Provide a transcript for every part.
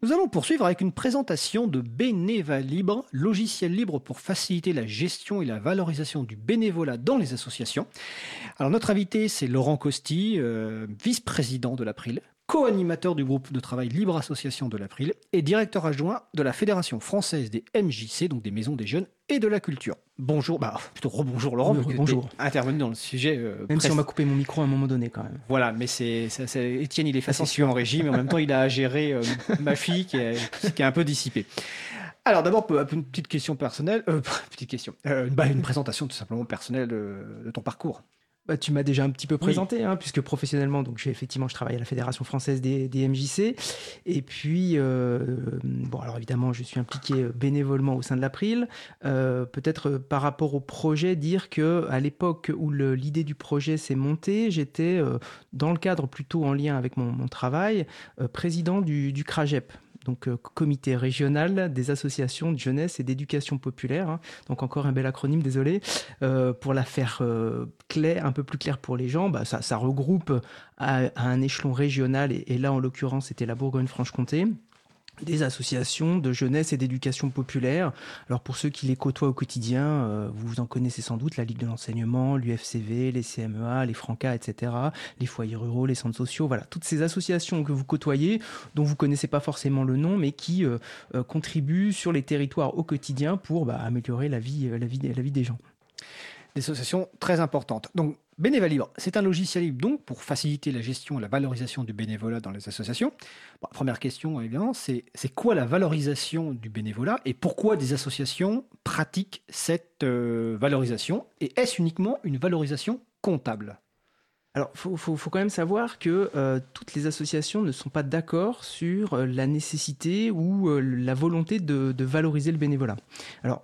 Nous allons poursuivre avec une présentation de Beneva Libre, logiciel libre pour faciliter la gestion et la valorisation du bénévolat dans les associations. Alors notre invité, c'est Laurent Costi, euh, vice-président de l'April, co-animateur du groupe de travail Libre Association de l'April et directeur adjoint de la Fédération française des MJC, donc des maisons des jeunes et de la culture. Bonjour, bah plutôt rebonjour Laurent, Oui, bonjour. intervenu dans le sujet. euh, Même si on m'a coupé mon micro à un moment donné quand même. Voilà, mais c'est Étienne, il est facétieux en régie, mais en même temps, il a à gérer euh, ma fille qui est, qui est un peu dissipée. Alors d'abord, une petite question personnelle, euh, petite question, euh, bah, une présentation tout simplement personnelle de, de ton parcours. Bah, tu m'as déjà un petit peu présenté, hein, puisque professionnellement, donc j'ai effectivement, je travaille à la Fédération française des, des MJC. Et puis, euh, bon, alors évidemment, je suis impliqué bénévolement au sein de l'April. Euh, Peut-être euh, par rapport au projet, dire que à l'époque où l'idée du projet s'est montée, j'étais euh, dans le cadre plutôt en lien avec mon, mon travail, euh, président du, du CRAGEP. Donc, euh, comité régional des associations de jeunesse et d'éducation populaire. hein. Donc, encore un bel acronyme, désolé. Euh, pour la faire euh, clair, un peu plus clair pour les gens, bah, ça, regroupe à, un échelon régional, et là en l'occurrence c'était la Bourgogne-Franche-Comté, des associations de jeunesse et d'éducation populaire. Alors pour ceux qui les côtoient au quotidien, euh, vous en connaissez sans doute la Ligue de l'enseignement, l'UFCV, les CMEA, les Francas, etc., les foyers ruraux, les centres sociaux, voilà, toutes ces associations que vous côtoyez, dont vous connaissez pas forcément le nom, mais qui euh, euh, contribuent sur les territoires au quotidien pour bah, améliorer la vie, la vie des gens. Des associations très importantes. Donc, Bénéva Libre, c'est un logiciel libre donc pour faciliter la gestion et la valorisation du bénévolat dans les associations. Première question, évidemment, c'est c'est quoi la valorisation du bénévolat et pourquoi des associations pratiquent cette euh, valorisation Et est-ce uniquement une valorisation comptable? Alors, il faut, faut- faut quand même savoir que euh, toutes les associations ne sont pas d'accord sur euh, la nécessité ou la volonté de, de valoriser le bénévolat. Alors,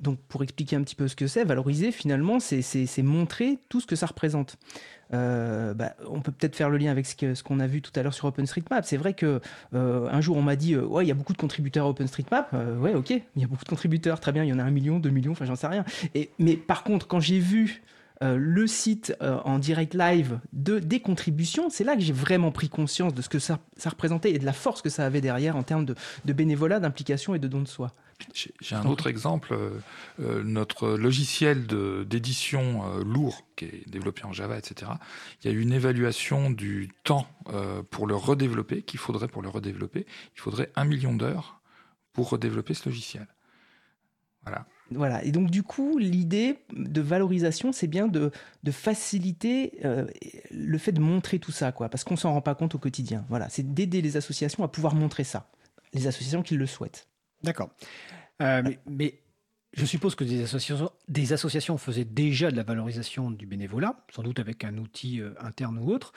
donc, pour expliquer un petit peu ce que c'est, valoriser, finalement, c'est- montrer tout ce que ça représente. Euh, bah, on peut peut-être faire le lien avec ce qu'on a vu tout à l'heure sur OpenStreetMap. C'est vrai que euh, un jour on m'a dit euh, ouais il y a beaucoup de contributeurs à OpenStreetMap. Ouais ok il y a beaucoup de contributeurs très bien il y en a un million deux millions enfin j'en sais rien. Et mais par contre quand j'ai vu euh, le site euh, en direct live de, des contributions, c'est là que j'ai vraiment pris conscience de ce que ça, représentait et de la force que ça avait derrière en termes de, bénévolat, d'implication et de don de soi. J'ai un autre exemple. euh, notre logiciel d'édition lourd, qui est développé en Java, etc., il y a eu une évaluation du temps pour le redévelopper, qu'il faudrait pour le redévelopper. Il faudrait un million d'heures pour redévelopper ce logiciel. Voilà. Voilà. Et donc, du coup, l'idée de valorisation, c'est bien de, faciliter euh, le fait de montrer tout ça, quoi, parce qu'on s'en rend pas compte au quotidien. Voilà. C'est d'aider les associations à pouvoir montrer ça. Les associations qui le souhaitent. D'accord. Euh, mais, je suppose que des associations, des associations faisaient déjà de la valorisation du bénévolat, sans doute avec un outil euh, interne ou autre.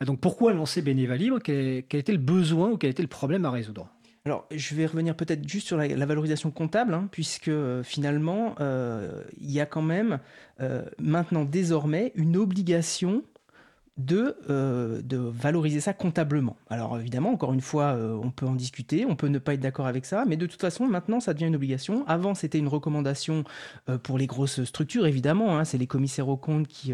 Donc pourquoi lancer Bénéva Libre quel était le besoin ou quel était le problème à résoudre? Alors, je vais revenir peut-être juste sur la, valorisation comptable, hein, puisque euh, finalement, euh, il y a quand même euh, maintenant désormais une obligation de, euh, de valoriser ça comptablement. Alors évidemment, encore une fois, euh, on peut en discuter, on peut ne pas être d'accord avec ça, mais de toute façon, maintenant, ça devient une obligation. Avant, c'était une recommandation euh, pour les grosses structures, évidemment. hein, c'est les commissaires aux comptes qui,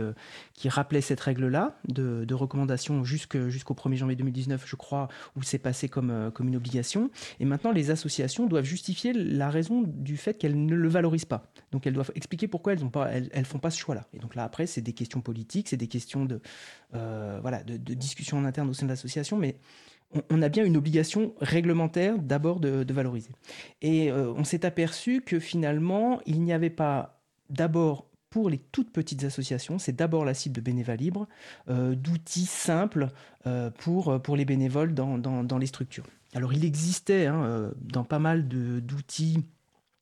qui rappelaient cette règle-là de, de recommandation jusqu'au 1er janvier 2019, je crois, où c'est passé comme, comme une obligation. Et maintenant, les associations doivent justifier la raison du fait qu'elles ne le valorisent pas. Donc, elles doivent expliquer pourquoi elles ne elles, font pas ce choix-là. Et donc là, après, c'est des questions politiques, c'est des questions de, voilà, de, de discussion en interne au sein de l'association, mais on, a bien une obligation réglementaire d'abord de, valoriser. Et euh, on s'est aperçu que finalement, il n'y avait pas d'abord pour les toutes petites associations, c'est d'abord la cible de Bénéva Libre, euh, d'outils simples euh, pour, pour les bénévoles dans, dans, les structures. Alors il existait hein, euh, dans pas mal d'outils,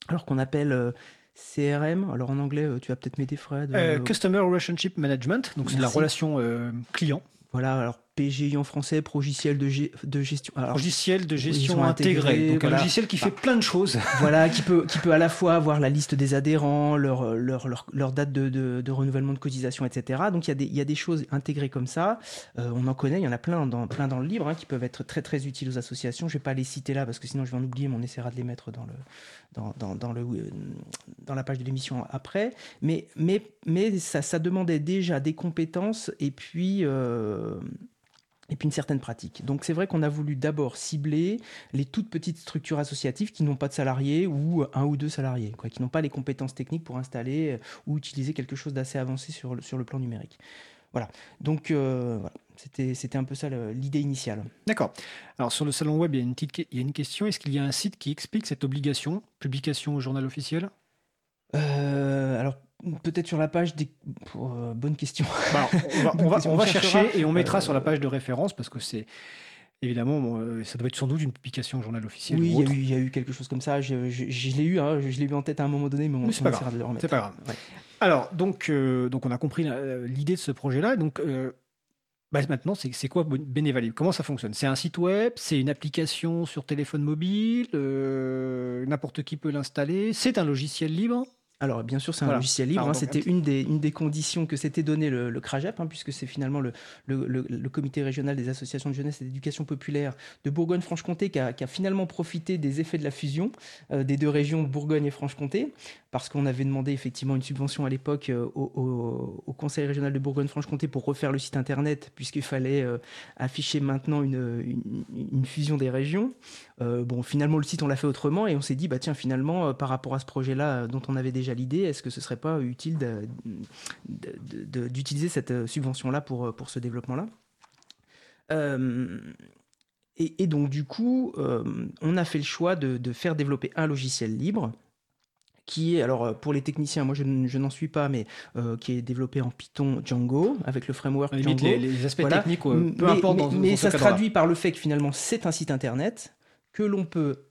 alors qu'on appelle euh, CRM, alors en anglais euh, tu vas peut-être m'aider Fred. Euh, euh, Customer Relationship Management, donc c'est de la relation client, Voilà, alors PGI en français, progiciel de, gestion. Alors, logiciel de gestion sont intégré, intégrés, donc un logiciel qui fait plein de choses. voilà, qui peut, qui peut à la fois avoir la liste des adhérents, leur, leur, leur, leur date de, de, de renouvellement de cotisation, etc. Donc il y, a des, il y a des choses intégrées comme ça. Euh, on en connaît, il y en a plein dans, plein dans le livre hein, qui peuvent être très très utiles aux associations. Je vais pas les citer là parce que sinon je vais en oublier, mais on essaiera de les mettre dans, le, dans, dans, dans le, dans la page de l'émission après. Mais, mais, mais ça, ça demandait déjà des compétences et puis. euh, et puis une certaine pratique. Donc c'est vrai qu'on a voulu d'abord cibler les toutes petites structures associatives qui n'ont pas de salariés ou un ou deux salariés, quoi, qui n'ont pas les compétences techniques pour installer euh, ou utiliser quelque chose d'assez avancé sur le, sur le plan numérique. Voilà, donc euh, c'était, c'était un peu ça l'idée initiale. D'accord. Alors sur le salon web, il y a une, petite, il y a une question, est-ce qu'il y a un site qui explique cette obligation, publication au journal officiel? Euh, alors peut-être sur la page des euh, bonne question. Bah, on va, on va, chercher et on mettra sur la page de référence parce que c'est évidemment euh, ça doit être sans doute une publication au journal officiel. Oui, il y, a eu quelque chose comme ça. Je, l'ai eu, hein, je, l'ai eu en tête à un moment donné, mais on c'est pas, grave. C'est pas grave. Alors donc donc on a compris l'idée de ce projet-là. Donc bah, maintenant, c'est quoi Bénévalib Comment ça fonctionne? C'est un site web? C'est une application sur téléphone mobile? N'importe qui peut l'installer? C'est un logiciel libre? Alors, bien sûr, c'est un logiciel libre. Hein, c'était une des, une des conditions que s'était donné le, le CRAGEP, hein, puisque c'est finalement le, le, le, comité régional des associations de jeunesse et d'éducation populaire de Bourgogne-Franche-Comté qui a, qui a, finalement profité des effets de la fusion euh, des deux régions Bourgogne et Franche-Comté, parce qu'on avait demandé effectivement une subvention à l'époque euh, au, conseil régional de Bourgogne-Franche-Comté pour refaire le site internet, puisqu'il fallait euh, afficher maintenant une, fusion des régions. bon, finalement, le site, on l'a fait autrement et on s'est dit, bah tiens, finalement, par rapport à ce projet-là dont on avait déjà l'idée, est-ce que ce serait pas utile d'utiliser cette euh, subvention-là pour, euh, pour ce développement-là? Euh, et, donc du coup, on a fait le choix de, faire développer un logiciel libre qui est, alors pour les techniciens, moi je, n'en suis pas, mais qui est développé en Python Django, avec le framework Django. Les, aspects techniques, peu importe. Mais, ça se traduit par le fait que finalement c'est un site internet que l'on peut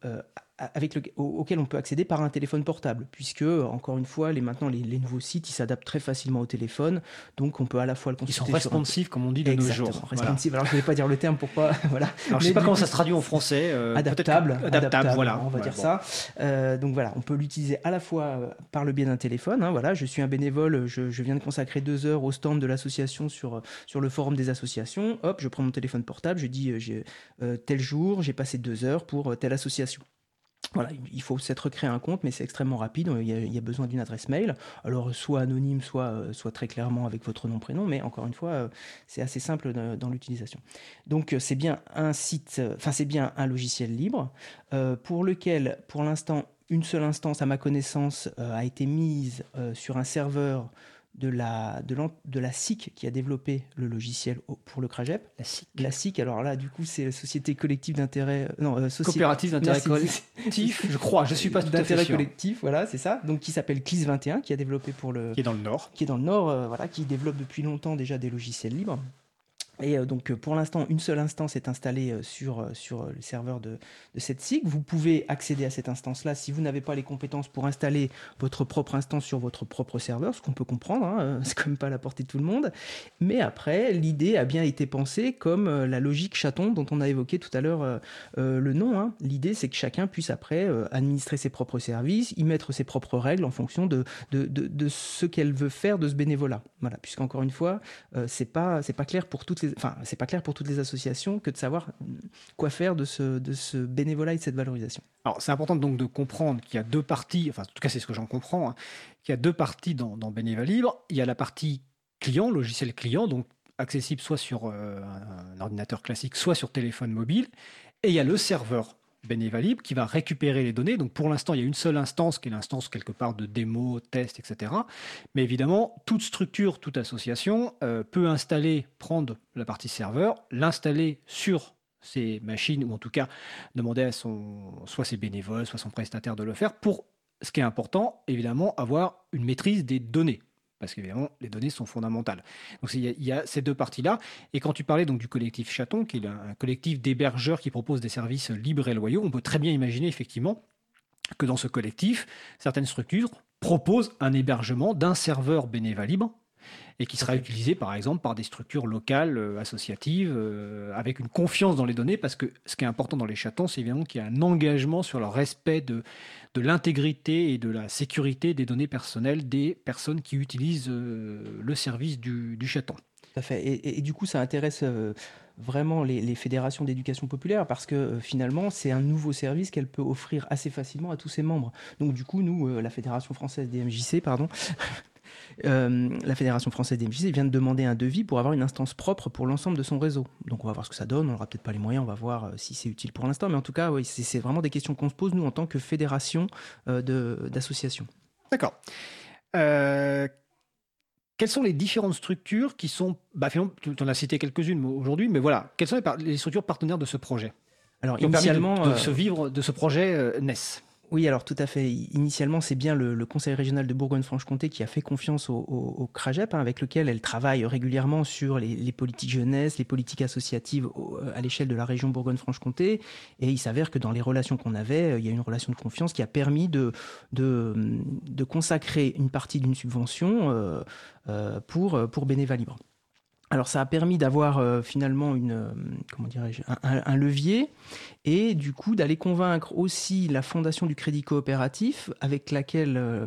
avec le, auquel on peut accéder par un téléphone portable, puisque, encore une fois, les, maintenant, les, nouveaux sites, ils s'adaptent très facilement au téléphone, donc on peut à la fois le consulter. Ils sont responsifs, comme on dit de nos jours. Responsifs, alors je ne vais pas dire le terme, pourquoi, voilà. Alors, je ne sais pas comment ça se traduit en français. Euh, adaptable, adaptable, voilà. On va dire ça. Euh, donc voilà, on peut l'utiliser à la fois euh, par le biais d'un téléphone, hein, voilà, je suis un bénévole, je, je, viens de consacrer deux heures au stand de l'association sur, sur le forum des associations, hop, je prends mon téléphone portable, je dis, tel jour, j'ai passé deux heures pour telle association. Il faut s'être créé un compte, mais c'est extrêmement rapide. Il y, a, besoin d'une adresse mail, alors soit anonyme, soit, euh, soit très clairement avec votre nom prénom, mais encore une fois, euh, c'est assez simple dans l'utilisation. Donc euh, c'est bien un site, enfin c'est bien un logiciel libre pour lequel, pour l'instant, une seule instance, à ma connaissance, a été mise sur un serveur de la, de, de la SIC qui a développé le logiciel pour le CRAGEP. La SIC. La SIC, alors là, du coup, c'est la Société Collective d'intérêt. Euh, non, euh, Coopérative d'intérêt collectif, je crois, je suis pas tout D'intérêt collectif, voilà, c'est ça. Donc, qui s'appelle CLIS 21, qui a développé pour le. Qui est dans le Nord. Qui est dans le Nord, euh, voilà, qui développe depuis longtemps déjà des logiciels libres. Et euh, donc, euh, pour l'instant, une seule instance est installée euh, sur, sur le serveur de, de cette SIG. Vous pouvez accéder à cette instance-là si vous n'avez pas les compétences pour installer votre propre instance sur votre propre serveur, ce qu'on peut comprendre, hein, c'est quand même pas à la portée de tout le monde. Mais après, l'idée a bien été pensée comme la logique chaton dont on a évoqué tout à l'heure le nom. Hein. L'idée, c'est que chacun puisse après administrer ses propres services, y mettre ses propres règles en fonction de, de, de, ce qu'elle veut faire de ce bénévolat. Voilà, puisqu'encore une fois, c'est pas, pas clair pour toutes les enfin, c'est pas clair pour toutes les associations que de savoir quoi faire de ce, bénévolat et de cette valorisation. Alors, c'est important donc de comprendre qu'il y a deux parties, enfin, en tout cas, c'est ce que j'en comprends, hein, qu'il y a deux parties dans, dans Bénévolat Libre. Il y a la partie client, logiciel client, donc accessible soit sur euh, un ordinateur classique, soit sur téléphone mobile. Et il y a le serveur Bénévalib qui va récupérer les données. Donc pour l'instant, il y a une seule instance qui est l'instance quelque part de démo, test, etc. Mais évidemment, toute structure, toute association euh, peut installer, prendre la partie serveur, l'installer sur ses machines ou en tout cas demander à son, soit ses bénévoles, soit son prestataire de le faire pour, ce qui est important, évidemment, avoir une maîtrise des données parce qu'évidemment, les données sont fondamentales. Donc il y, a ces deux parties-là. Et quand tu parlais donc du collectif Chaton, qui est un collectif d'hébergeurs qui propose des services libres et loyaux, on peut très bien imaginer effectivement que dans ce collectif, certaines structures proposent un hébergement d'un serveur bénévole libre et qui sera utilisé par exemple par des structures locales, euh, associatives, euh, avec une confiance dans les données, parce que ce qui est important dans les chatons, c'est évidemment qu'il y a un engagement sur le respect de, de l'intégrité et de la sécurité des données personnelles des personnes qui utilisent euh, le service du, chaton. Tout à fait. Et, du coup, ça intéresse vraiment les, fédérations d'éducation populaire parce que finalement, c'est un nouveau service qu'elle peut offrir assez facilement à tous ses membres. Donc du coup, nous, la Fédération française des MJC, pardon, la Fédération française des MJC vient de demander un devis pour avoir une instance propre pour l'ensemble de son réseau. Donc on va voir ce que ça donne, on n'aura peut-être pas les moyens, on va voir si c'est utile pour l'instant, mais en tout cas, oui, c'est vraiment des questions qu'on se pose, nous, en tant que fédération d'associations. D'accord. Euh, quelles sont les différentes structures qui sont, bah, tu en as cité quelques-unes aujourd'hui, mais voilà, quelles sont les, structures partenaires de ce projet? Alors, initialement, de, se euh, vivre de ce projet euh, NES oui, alors tout à fait. Initialement, c'est bien le, Conseil régional de Bourgogne-Franche-Comté qui a fait confiance au, au, hein, avec lequel elle travaille régulièrement sur les, politiques jeunesse, les politiques associatives à l'échelle de la région Bourgogne-Franche-Comté. Et il s'avère que dans les relations qu'on avait, euh, il y a une relation de confiance qui a permis de, consacrer une partie d'une subvention euh, euh, pour, pour Bénéva. Alors ça a permis d'avoir euh, finalement une, euh, comment dirais-je, un, levier et du coup d'aller convaincre aussi la fondation du crédit coopératif avec laquelle euh,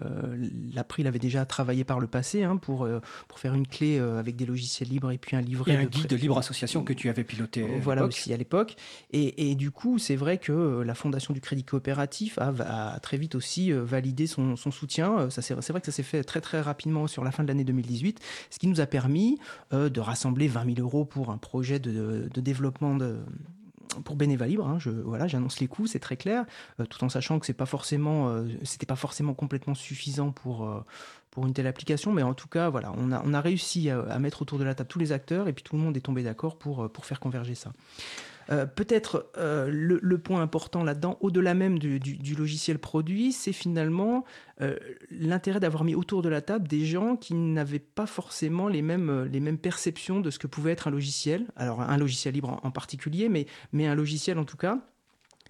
l'April avait déjà travaillé par le passé hein, pour, pour faire une clé avec des logiciels libres et puis un livret. Et un guide de libre association que tu avais piloté. Voilà aussi à l'époque. Et, et, du coup c'est vrai que la fondation du crédit coopératif a, a très vite aussi validé son, son soutien. C'est vrai que ça s'est fait très très rapidement sur la fin de l'année 2018, ce qui nous a permis de rassembler 20 000 euros pour un projet de, développement pour Bénéva Libre, hein, je, voilà, j'annonce les coûts, c'est très clair, euh, tout en sachant que c'est pas forcément, euh, c'était pas forcément complètement suffisant pour euh, pour une telle application, mais en tout cas, voilà, on a, on a réussi à, à, mettre autour de la table tous les acteurs et puis tout le monde est tombé d'accord pour pour faire converger ça. Euh, peut-être euh, le, point important là-dedans, au-delà même du, logiciel produit, c'est finalement euh, l'intérêt d'avoir mis autour de la table des gens qui n'avaient pas forcément les mêmes, perceptions de ce que pouvait être un logiciel. Alors un logiciel libre en, particulier, mais, mais un logiciel en tout cas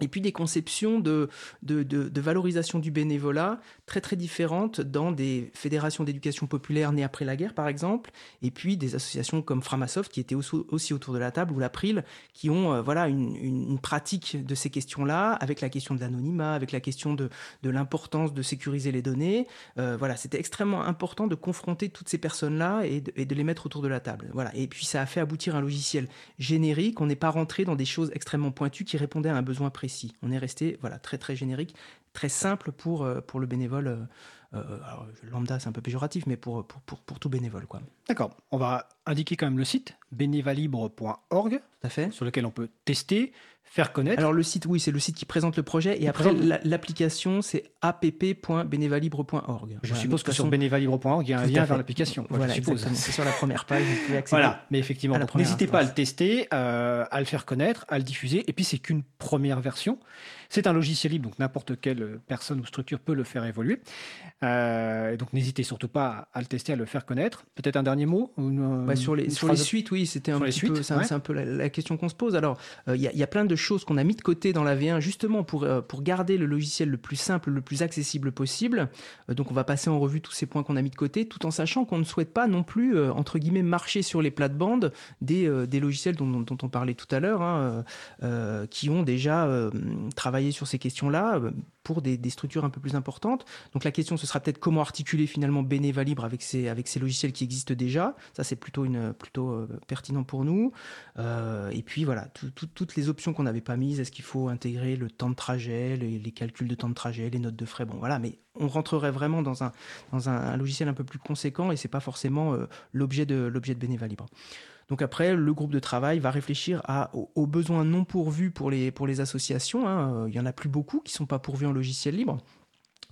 et puis des conceptions de, de, valorisation du bénévolat très très différentes dans des fédérations d'éducation populaire nées après la guerre par exemple, et puis des associations comme Framasoft qui étaient aussi, autour de la table, ou l'April, qui ont euh, voilà une, une, pratique de ces questions-là, avec la question de l'anonymat, avec la question de, de l'importance de sécuriser les données. Euh, voilà, c'était extrêmement important de confronter toutes ces personnes-là et, et de, les mettre autour de la table. Voilà, et puis ça a fait aboutir un logiciel générique, on n'est pas rentré dans des choses extrêmement pointues qui répondaient à un besoin précis. On est resté voilà, très très générique, très simple pour, euh, pour le bénévole. Euh, euh, lambda, c'est un peu péjoratif, mais pour, pour, pour, tout bénévole. quoi. D'accord. On va indiquer quand même le site, bénévalibre.org, sur lequel on peut tester, faire connaître. Alors le site, oui, c'est le site qui présente le projet, et après l'application, c'est app.bénévalibre.org. Je suppose que sur bénévalibre.org, il y a un lien vers l'application. Voilà, c'est sur la première page, vous pouvez accéder. Voilà, mais effectivement, n'hésitez pas à le tester, à le faire connaître, à le diffuser, et puis c'est qu'une première version. C'est un logiciel libre, donc n'importe quelle personne ou structure peut le faire évoluer. Euh, donc n'hésitez surtout pas à, le tester, à le faire connaître. Peut-être un dernier mot bah, Sur, les, sur les suites, oui, c'était un petit peu, c'est un, peu la, question qu'on se pose. Alors, euh, il y, a plein de choses qu'on a mis de côté dans la V1 justement pour, euh, pour garder le logiciel le plus simple, le plus accessible possible. donc on va passer en revue tous ces points qu'on a mis de côté, tout en sachant qu'on ne souhaite pas non plus, entre guillemets, marcher sur les plates-bandes des, des logiciels dont, on parlait tout à l'heure, hein, qui ont déjà travaillé sur ces questions-là euh, pour des, structures un peu plus importantes. Donc la question, ce sera peut-être comment articuler finalement Beneva Libre avec ces, avec ces logiciels qui existent déjà. Ça, c'est plutôt, plutôt euh, pertinent pour nous. Euh, et puis voilà, toutes les options qu'on n'avait pas mises. Est-ce qu'il faut intégrer le temps de trajet, les, calculs de temps de trajet, les notes de frais? Bon, voilà, mais on rentrerait vraiment dans un, dans un, logiciel un peu plus conséquent et c'est pas forcément l'objet de, l'objet de Beneva Libre. Donc après, le groupe de travail va réfléchir aux, besoins non pourvus pour les, associations. Hein. Il y en a plus beaucoup qui ne sont pas pourvus en logiciel libre.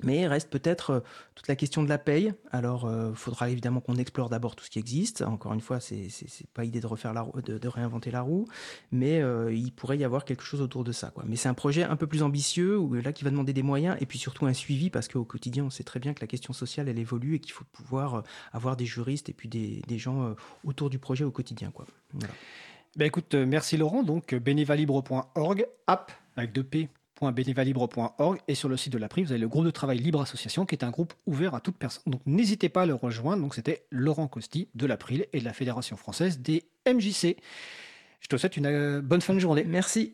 Mais reste peut-être euh, toute la question de la paye. Alors, il euh, faudra évidemment qu'on explore d'abord tout ce qui existe. Encore une fois, c'est n'est pas idée de refaire de, réinventer la roue, mais euh, il pourrait y avoir quelque chose autour de ça. Mais c'est un projet un peu plus ambitieux, où, là, qui va demander des moyens et puis surtout un suivi, parce qu'au quotidien, on sait très bien que la question sociale, elle évolue et qu'il faut pouvoir avoir des juristes et puis des, gens autour du projet au quotidien. Ben écoute, merci Laurent. Donc, bénévalibre.org, app avec deux P bénévalibre.org et sur le site de l'APRI, vous avez le groupe de travail Libre Association qui est un groupe ouvert à toute personne. Donc n'hésitez pas à le rejoindre. Donc c'était Laurent Costi de l'April et de la Fédération française des MJC. Je te souhaite une euh, bonne fin de journée. Merci.